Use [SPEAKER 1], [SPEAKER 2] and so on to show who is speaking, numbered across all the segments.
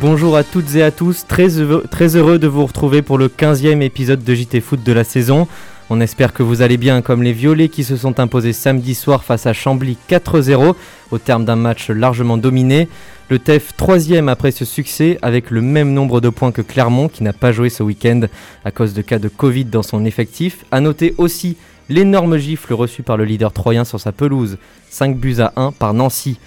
[SPEAKER 1] Bonjour à toutes et à tous, très heureux, de vous retrouver pour le 15e épisode de JT Foot de la saison. On espère que vous allez bien comme les Violets qui se sont imposés samedi soir face à Chambly 4-0 au terme d'un match largement dominé. Le TEF troisième après ce succès avec le même nombre de points que Clermont qui n'a pas joué ce week-end à cause de cas de Covid dans son effectif. A noter aussi l'énorme gifle reçu par le leader troyen sur sa pelouse, 5 buts à 1 par Nancy.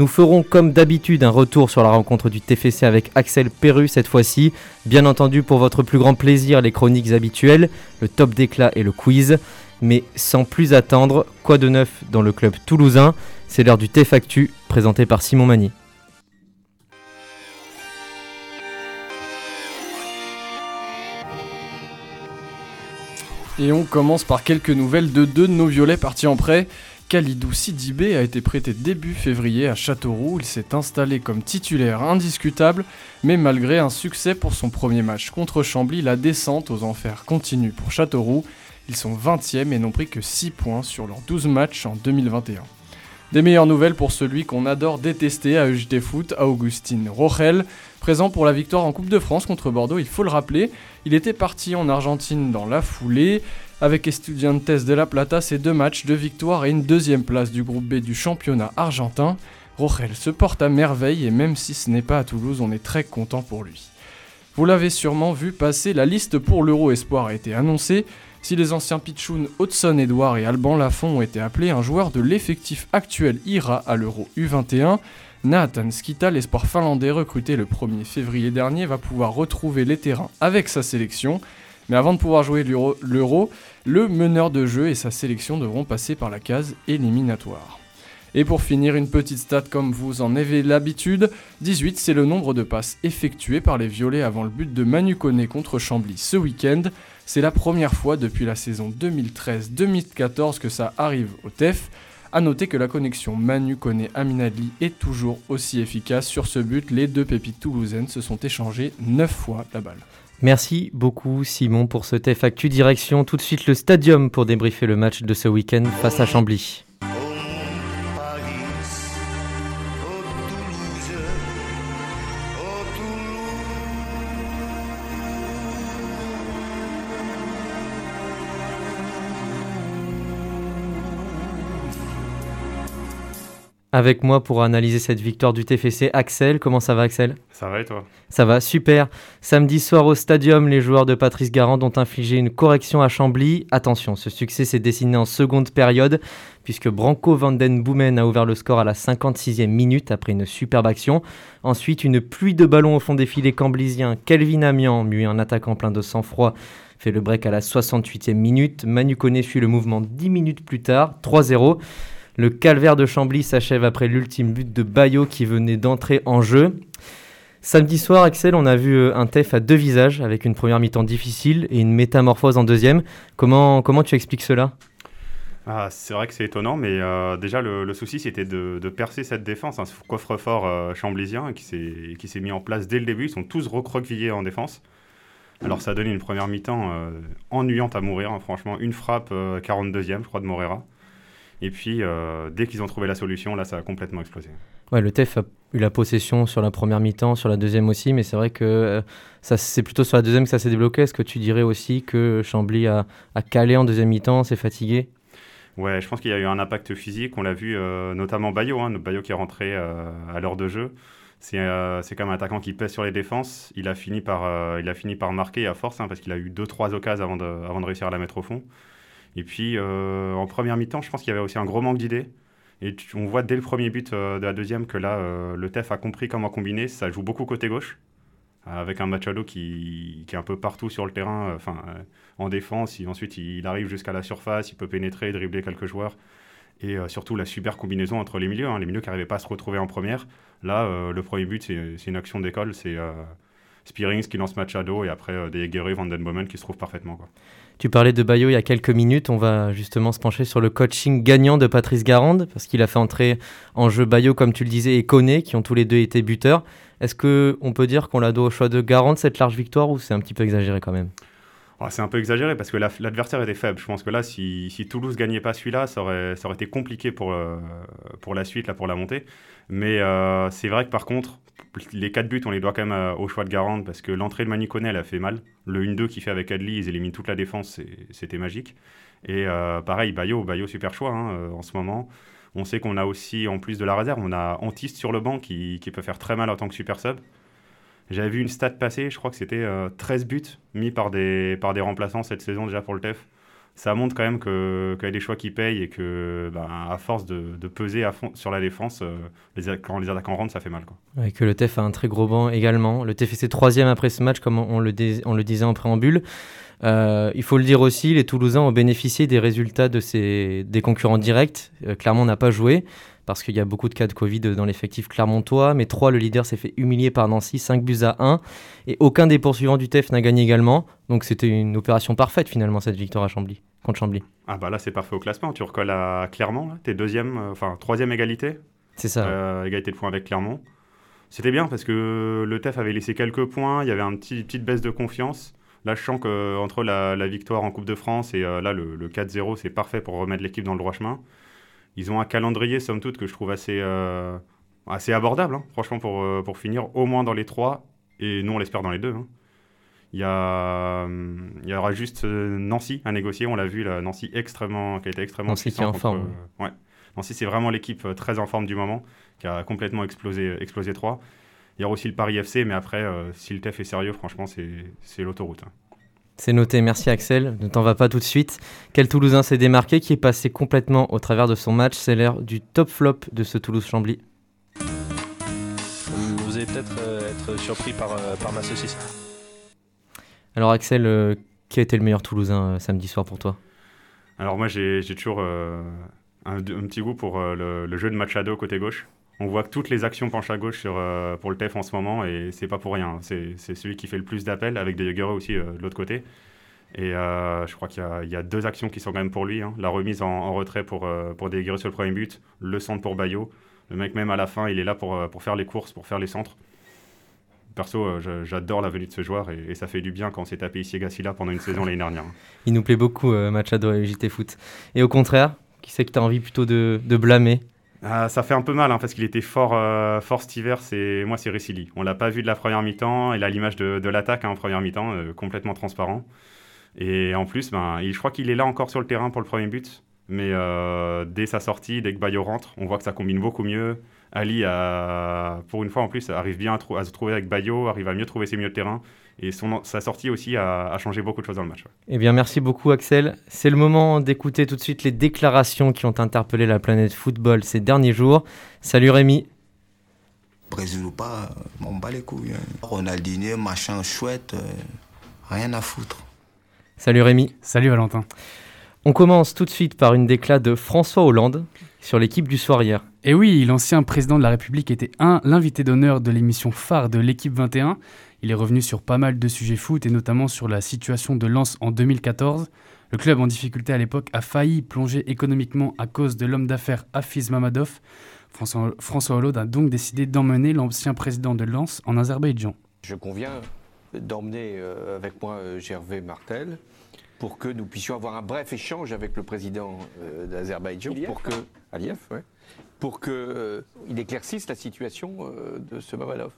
[SPEAKER 1] Nous ferons comme d'habitude un retour sur la rencontre du TFC avec Axel Perru cette fois-ci. Bien entendu pour votre plus grand plaisir les chroniques habituelles, le top d'éclat et le quiz. Mais sans plus attendre, quoi de neuf dans le club toulousain? C'est l'heure du TFActu présenté par Simon Magny.
[SPEAKER 2] Et on commence par quelques nouvelles de deux de nos violets partis en prêt. Khalidou Sidibé a été prêté début février à Châteauroux. Il s'est installé comme titulaire indiscutable, mais malgré un succès pour son premier match contre Chambly, la descente aux enfers continue pour Châteauroux. Ils sont 20e et n'ont pris que 6 points sur leurs 12 matchs en 2021. Des meilleures nouvelles pour celui qu'on adore détester à EJT Foot, Augustine Rochel, présent pour la victoire en Coupe de France contre Bordeaux, il faut le rappeler. Il était parti en Argentine dans la foulée. Avec Estudiantes de La Plata, c'est deux matchs, deux victoires et une deuxième place du groupe B du championnat argentin. Rochel se porte à merveille et même si ce n'est pas à Toulouse, on est très content pour lui. Vous l'avez sûrement vu passer, la liste pour l'Euro Espoir a été annoncée. Si les anciens pitchouns Hudson Edouard et Alban Lafont ont été appelés, un joueur de l'effectif actuel ira à l'Euro U21. Nathan Skita, l'espoir finlandais recruté le 1er février dernier, va pouvoir retrouver les terrains avec sa sélection. Mais avant de pouvoir jouer l'Euro, le meneur de jeu et sa sélection devront passer par la case éliminatoire. Et pour finir, une petite stat comme vous en avez l'habitude, 18 c'est le nombre de passes effectuées par les Violets avant le but de Manu Koné contre Chambly ce week-end. C'est la première fois depuis la saison 2013-2014 que ça arrive au TEF. A noter que la connexion Manu Koné Aminadli est toujours aussi efficace. Sur ce but, les deux pépites toulousaines se sont échangées 9 fois la balle.
[SPEAKER 1] Merci beaucoup Simon pour ce TF Actu. Direction tout de suite le stadium pour débriefer le match de ce week-end face à Chambly. Avec moi pour analyser cette victoire du TFC, Axel. Comment ça va, Axel?
[SPEAKER 3] Ça va et toi?
[SPEAKER 1] Ça va, super. Samedi soir au stadium, les joueurs de Patrice Garand ont infligé une correction à Chambly. Attention, ce succès s'est dessiné en seconde période, puisque Branco van den Boomen a ouvert le score à la 56e minute après une superbe action. Ensuite, une pluie de ballons au fond des filets camblisiens. Kelvin Amian, muet en attaquant plein de sang-froid, fait le break à la 68e minute. Manu Koné suit le mouvement 10 minutes plus tard, 3-0. Le calvaire de Chambly s'achève après l'ultime but de Bayo qui venait d'entrer en jeu. Samedi soir, Axel, on a vu euh, un TEF à deux visages, avec une première mi-temps difficile et une métamorphose en deuxième. Comment, comment tu expliques cela?
[SPEAKER 3] Ah, c'est vrai que c'est étonnant, mais euh, déjà le, souci c'était de, percer cette défense, hein, ce coffre-fort euh, chamblisien qui s'est mis en place dès le début. Ils sont tous recroquevillés en défense. Alors ça a donné une première mi-temps ennuyante à mourir, hein. franchement. Une frappe 42e, je crois, de Morera. Et puis, euh, dès qu'ils ont trouvé la solution, là, ça a complètement explosé.
[SPEAKER 1] Ouais, le TEF a eu la possession sur la première mi-temps, sur la deuxième aussi, mais c'est vrai que euh, ça, c'est plutôt sur la deuxième que ça s'est débloqué. Est-ce que tu dirais aussi que Chambly a, a calé en deuxième mi-temps, s'est fatigué?
[SPEAKER 3] Ouais, je pense qu'il y a eu un impact physique. On l'a vu, euh, notamment Bayo, hein, Bayo qui est rentré à l'heure de jeu. C'est c'est comme un attaquant qui pèse sur les défenses. Il a fini par, il a fini par marquer à force, hein, parce qu'il a eu 2-3 occasions avant de, avant de réussir à la mettre au fond. Et puis, euh, en première mi-temps, je pense qu'il y avait aussi un gros manque d'idées. Et on voit dès le premier but euh, de la deuxième que là, euh, le TEF a compris comment combiner. Ça joue beaucoup côté gauche, avec un Machado qui, qui est un peu partout sur le terrain, enfin en défense. ensuite, il arrive jusqu'à la surface, il peut pénétrer, dribbler quelques joueurs. Et surtout, la super combinaison entre les milieux. Hein, les milieux qui n'arrivaient pas à se retrouver en première. Là, le premier but, c'est une action d'école. C'est Spearings qui lance Machado et après des Van Vandenbomen qui se trouvent parfaitement.
[SPEAKER 1] Tu parlais de Bayo il y a quelques minutes. On va justement se pencher sur le coaching gagnant de Patrice Garande, parce qu'il a fait entrer en jeu Bayo, comme tu le disais, et Koné, qui ont tous les deux été buteurs. Est-ce qu'on peut dire qu'on l'a doit au choix de Garande, cette large victoire, ou c'est un petit peu exagéré quand même?
[SPEAKER 3] Oh, c'est un peu exagéré parce que l'adversaire était faible. Je pense que là, si, si Toulouse gagnait pas celui-là, ça aurait, ça aurait été compliqué pour, euh, pour la suite, là, pour la montée. Mais euh, c'est vrai que par contre, les 4 buts, on les doit quand même euh, au choix de Garande parce que l'entrée de Manu elle a fait mal. Le 1-2 qu'il fait avec Adli, ils éliminent toute la défense, c'était magique. Et pareil, Bayo, Bayo super choix hein, en ce moment. On sait qu'on a aussi, en plus de la réserve, on a Antiste sur le banc qui, peut faire très mal en tant que super sub. J'avais vu une stat passer, je crois que c'était 13 euh, buts mis par des, par des remplaçants cette saison déjà pour le TEF. Ça montre quand même qu'il y a des choix qui payent et que, ben, à force de, peser sur la défense, euh, quand les attaquants rentrent, ça fait mal.
[SPEAKER 1] Et que le TEF a un très gros banc également. Le TEF est troisième après ce match, comme on le, disait en préambule. Euh, il faut le dire aussi, les Toulousains ont bénéficié des résultats de ces, des concurrents directs. Clermont n'a pas joué parce qu'il y a beaucoup de cas de Covid dans l'effectif clermontois. Mais 3, le leader s'est fait humilier par Nancy, 5 buts à 1. Et aucun des poursuivants du TEF n'a gagné également. Donc c'était une opération parfaite finalement, cette victoire à Chambly, contre Chambly.
[SPEAKER 3] Ah bah là c'est parfait au classement. Tu recolles à Clermont, t'es deuxième, euh, enfin troisième égalité.
[SPEAKER 1] C'est ça.
[SPEAKER 3] Euh, égalité de points avec Clermont. C'était bien parce que le TEF avait laissé quelques points, il y avait une petit, petite baisse de confiance. Là, je sens qu'entre la, la, victoire en Coupe de France et euh, là, le, le 4-0, c'est parfait pour remettre l'équipe dans le droit chemin. Ils ont un calendrier, somme toute, que je trouve assez, euh, assez abordable, hein, franchement, pour, euh, pour finir au moins dans les trois, et nous, on l'espère dans les deux. Hein. Il y, a, il y aura juste euh, Nancy à négocier. On l'a vu, là, Nancy extrêmement, qui a été extrêmement
[SPEAKER 1] Nancy qui est en forme.
[SPEAKER 3] ouais. Nancy, c'est vraiment l'équipe très en forme du moment, qui a complètement explosé, explosé 3. Il y aura aussi le Paris FC, mais après, si le TEF est sérieux, franchement, c'est l'autoroute. Hein.
[SPEAKER 1] C'est noté, merci Axel. Ne t'en va pas tout de suite. Quel Toulousain s'est démarqué, qui est passé complètement au travers de son match? C'est l'heure du top flop de ce Toulouse-Chambly.
[SPEAKER 4] Vous allez peut-être euh, être surpris par, euh, par ma saucisse.
[SPEAKER 1] Alors Axel, euh, qui a été le meilleur Toulousain samedi soir pour toi?
[SPEAKER 3] Alors moi j'ai toujours un, petit goût pour le, jeu de Machado côté gauche on voit que toutes les actions penchent à gauche sur, euh, pour le TEF en ce moment et c'est pas pour rien. C'est celui qui fait le plus d'appels avec des Jaeger aussi euh, de l'autre côté. Et euh, je crois qu'il y, a deux actions qui sont quand même pour lui. Hein. La remise en, retrait pour, pour sur le premier but, le centre pour Bayo. Le mec, même à la fin, il est là pour faire les courses, pour faire les centres. Perso, j'adore la venue de ce joueur et, ça fait du bien quand on s'est tapé ici Gassila pendant une saison l'année dernière.
[SPEAKER 1] Il nous plaît beaucoup, Machado et JT Foot. Et au contraire, qui sait que tu as envie plutôt de, de blâmer?
[SPEAKER 3] Ah, ça fait un peu mal hein, parce qu'il était fort, euh, fort cet hiver. C'est moi, c'est Ricili. On l'a pas vu de la première mi-temps. Il a l'image de, l'attaque hein, en première mi-temps, euh, complètement transparent. Et en plus, ben, je crois qu'il est là encore sur le terrain pour le premier but. Mais euh, dès sa sortie, dès que Bayo rentre, on voit que ça combine beaucoup mieux. Ali, pour une fois en plus, arrive bien à, se trouver avec Bayo, arrive à mieux trouver ses milieux de terrain. Et son, sa sortie aussi a, changé beaucoup de choses dans le match.
[SPEAKER 1] Eh bien, merci beaucoup, Axel. C'est le moment d'écouter tout de suite les déclarations qui ont interpellé la planète football ces derniers jours. Salut Rémi.
[SPEAKER 5] Brésil ou pas, on bat les couilles. Hein. Ronaldinho, machin chouette, euh, rien à foutre.
[SPEAKER 1] Salut Rémi.
[SPEAKER 6] Salut Valentin.
[SPEAKER 1] On commence tout de suite par une déclat de François Hollande sur l'équipe du soir hier.
[SPEAKER 6] Et oui, l'ancien président de la République était un, l'invité d'honneur de l'émission phare de l'équipe 21. Il est revenu sur pas mal de sujets foot et notamment sur la situation de Lens en 2014. Le club en difficulté à l'époque a failli plonger économiquement à cause de l'homme d'affaires Hafiz Mamadov. François, François Hollande a donc décidé d'emmener l'ancien président de Lens en Azerbaïdjan.
[SPEAKER 7] Je conviens d'emmener euh, avec moi euh, Gervais Martel pour que nous puissions avoir un bref échange avec le président euh, d'Azerbaïdjan pour que Aliyev, pour qu'il éclaircisse la situation de ce Mamadov.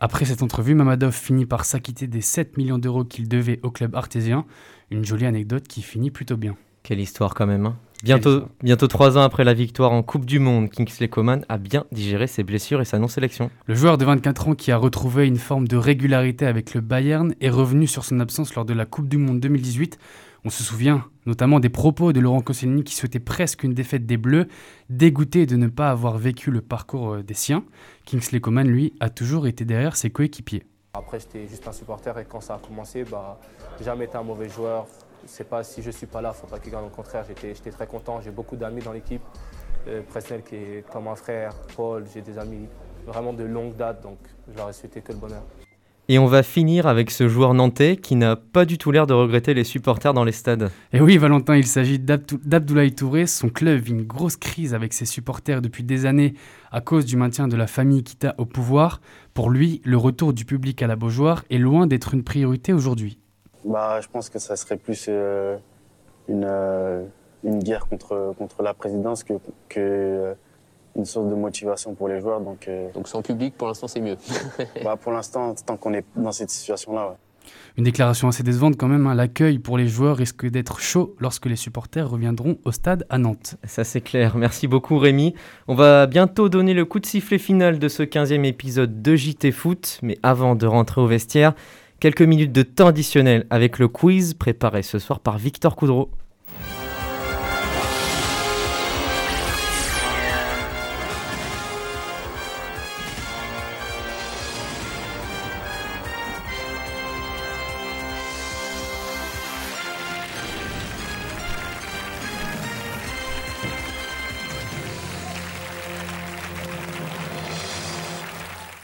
[SPEAKER 6] Après cette entrevue, Mamadov finit par s'acquitter des 7 millions d'euros qu'il devait au club artésien. Une jolie anecdote qui finit plutôt bien.
[SPEAKER 1] Quelle histoire quand même. Hein. Bientôt, bientôt trois ans après la victoire en Coupe du Monde, Kingsley Coman a bien digéré ses blessures et sa non-sélection.
[SPEAKER 6] Le joueur de 24 ans qui a retrouvé une forme de régularité avec le Bayern est revenu sur son absence lors de la Coupe du Monde 2018 on se souvient notamment des propos de Laurent Koscielny qui souhaitait presque une défaite des Bleus, dégoûté de ne pas avoir vécu le parcours euh, des siens. Kingsley Coman, lui, a toujours été derrière ses coéquipiers.
[SPEAKER 8] Après, j'étais juste un supporter et quand ça a commencé, bah, jamais été un mauvais joueur. C'est pas si je suis pas là, faut pas qu'il gagne. Au contraire, j'étais très content. J'ai beaucoup d'amis dans l'équipe. Euh, Presnel qui est comme un frère, Paul, j'ai des amis vraiment de longue date, donc je leur ai souhaité que le bonheur.
[SPEAKER 1] Et on va finir avec ce joueur nantais qui n'a pas du tout l'air de regretter les supporters dans les stades.
[SPEAKER 6] Et oui, Valentin, il s'agit d'Abdoulaye Touré. Son club vit une grosse crise avec ses supporters depuis des années à cause du maintien de la famille Kita au pouvoir. Pour lui, le retour du public à la Beaujoire est loin d'être une priorité aujourd'hui.
[SPEAKER 9] bah, Je pense que ça serait plus euh, une, euh, une guerre contre, contre la présidence que, que euh, une source de motivation pour les joueurs. Donc,
[SPEAKER 10] donc sans public, pour l'instant, c'est mieux.
[SPEAKER 9] bah, pour l'instant, tant qu'on est dans cette situation-là. Ouais.
[SPEAKER 6] Une déclaration assez décevante quand même. Hein. L'accueil pour les joueurs risque d'être chaud lorsque les supporters reviendront au stade à Nantes.
[SPEAKER 1] Ça c'est clair. Merci beaucoup Rémi. On va bientôt donner le coup de sifflet final de ce 15e épisode de JT Foot. Mais avant de rentrer au vestiaire, quelques minutes de temps additionnel avec le quiz préparé ce soir par Victor Coudreau.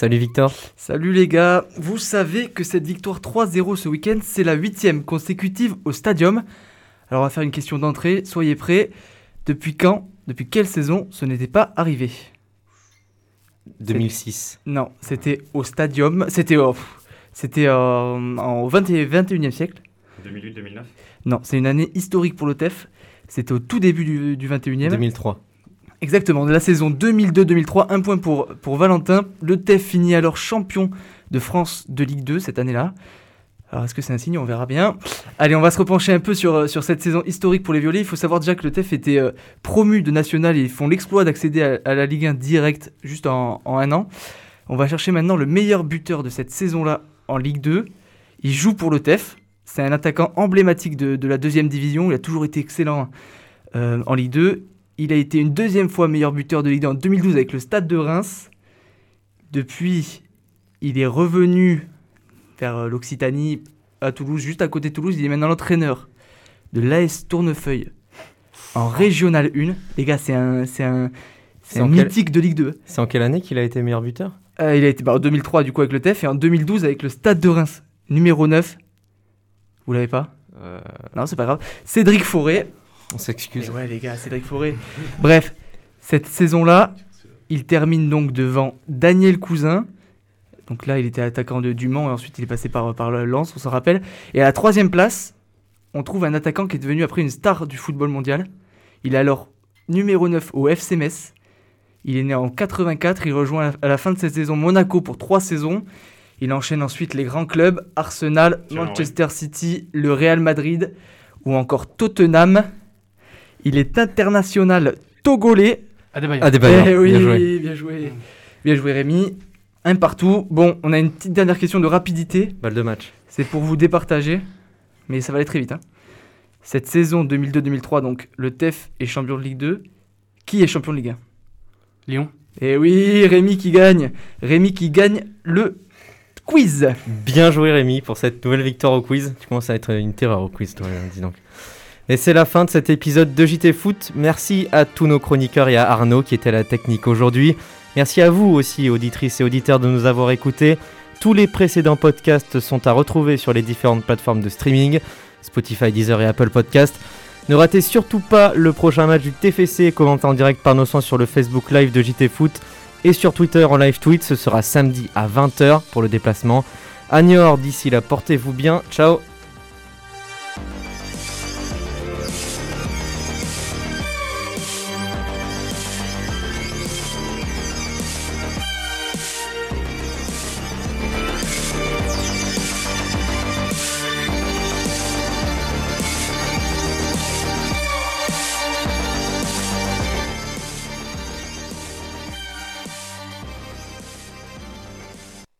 [SPEAKER 1] Salut Victor.
[SPEAKER 11] Salut les gars. Vous savez que cette victoire 3-0 ce week-end, c'est la huitième consécutive au stadium. Alors on va faire une question d'entrée. Soyez prêts. Depuis quand, depuis quelle saison ce n'était pas arrivé?
[SPEAKER 1] 2006.
[SPEAKER 11] Non, c'était au stadium. C'était au, c'était euh, au 21e siècle.
[SPEAKER 3] 2008-2009
[SPEAKER 11] Non, c'est une année historique pour le TEF. C'était au tout début du, du 21e.
[SPEAKER 1] 2003.
[SPEAKER 11] Exactement, de la saison 2002-2003, un point pour, pour Valentin. Le TEF finit alors champion de France de Ligue 2 cette année-là. Alors est-ce que c'est un signe? On verra bien. Allez, on va se repencher un peu sur, euh, sur cette saison historique pour les Violets. Il faut savoir déjà que le TEF était euh, promu de national et ils font l'exploit d'accéder à, la Ligue 1 direct juste en, un an. On va chercher maintenant le meilleur buteur de cette saison-là en Ligue 2. Il joue pour le TEF. C'est un attaquant emblématique de, la deuxième division. Il a toujours été excellent euh, en Ligue 2. Il a été une deuxième fois meilleur buteur de Ligue 1 en 2012 avec le Stade de Reims. Depuis, il est revenu vers euh, l'Occitanie à Toulouse, juste à côté de Toulouse. Il est maintenant l'entraîneur de l'AS Tournefeuille en Régional 1. Les gars, c'est un, c'est un, c'est mythique de Ligue 2.
[SPEAKER 1] C'est en quelle année qu'il a été meilleur buteur?
[SPEAKER 11] Euh, Il a été bah, en 2003 du coup avec le TEF et en 2012 avec le Stade de Reims, numéro 9. Vous l'avez pas? Euh... Non, c'est pas grave. Cédric Forêt,
[SPEAKER 1] on s'excuse.
[SPEAKER 11] Ouais, les gars, Cédric Forêt. Bref, cette saison-là, il termine donc devant Daniel Cousin. Donc là, il était attaquant de Dumont et ensuite il est passé par, par Lens, on s'en rappelle. Et à la troisième place, on trouve un attaquant qui est devenu après une star du football mondial. Il est alors numéro 9 au FC Metz. Il est né en 84, il rejoint à la fin de cette saison Monaco pour trois saisons. Il enchaîne ensuite les grands clubs, Arsenal, Manchester City, le Real Madrid ou encore Tottenham. Il est international togolais.
[SPEAKER 6] Adebayor.
[SPEAKER 11] Adebayor. Eh oui, bien joué. bien joué. Bien joué Rémi. Un partout. Bon, on a une petite dernière question de rapidité.
[SPEAKER 1] Balle de match.
[SPEAKER 11] C'est pour vous départager, mais ça va aller très vite. Hein. Cette saison 2002-2003, donc le TEF est champion de Ligue 2. Qui est champion de Ligue 1
[SPEAKER 6] Lyon.
[SPEAKER 11] Eh oui, Rémi qui gagne. Rémi qui gagne le quiz.
[SPEAKER 1] Bien joué Rémi pour cette nouvelle victoire au quiz. Tu commences à être une terreur au quiz, toi, dis donc. Et c'est la fin de cet épisode de JT Foot. Merci à tous nos chroniqueurs et à Arnaud qui était à la technique aujourd'hui. Merci à vous aussi, auditrices et auditeurs, de nous avoir écoutés. Tous les précédents podcasts sont à retrouver sur les différentes plateformes de streaming, Spotify, Deezer et Apple Podcasts. Ne ratez surtout pas le prochain match du TFC commenté en direct par nos sons sur le Facebook Live de JT Foot et sur Twitter en live tweet. Ce sera samedi à 20h pour le déplacement. À d'ici là, portez-vous bien. Ciao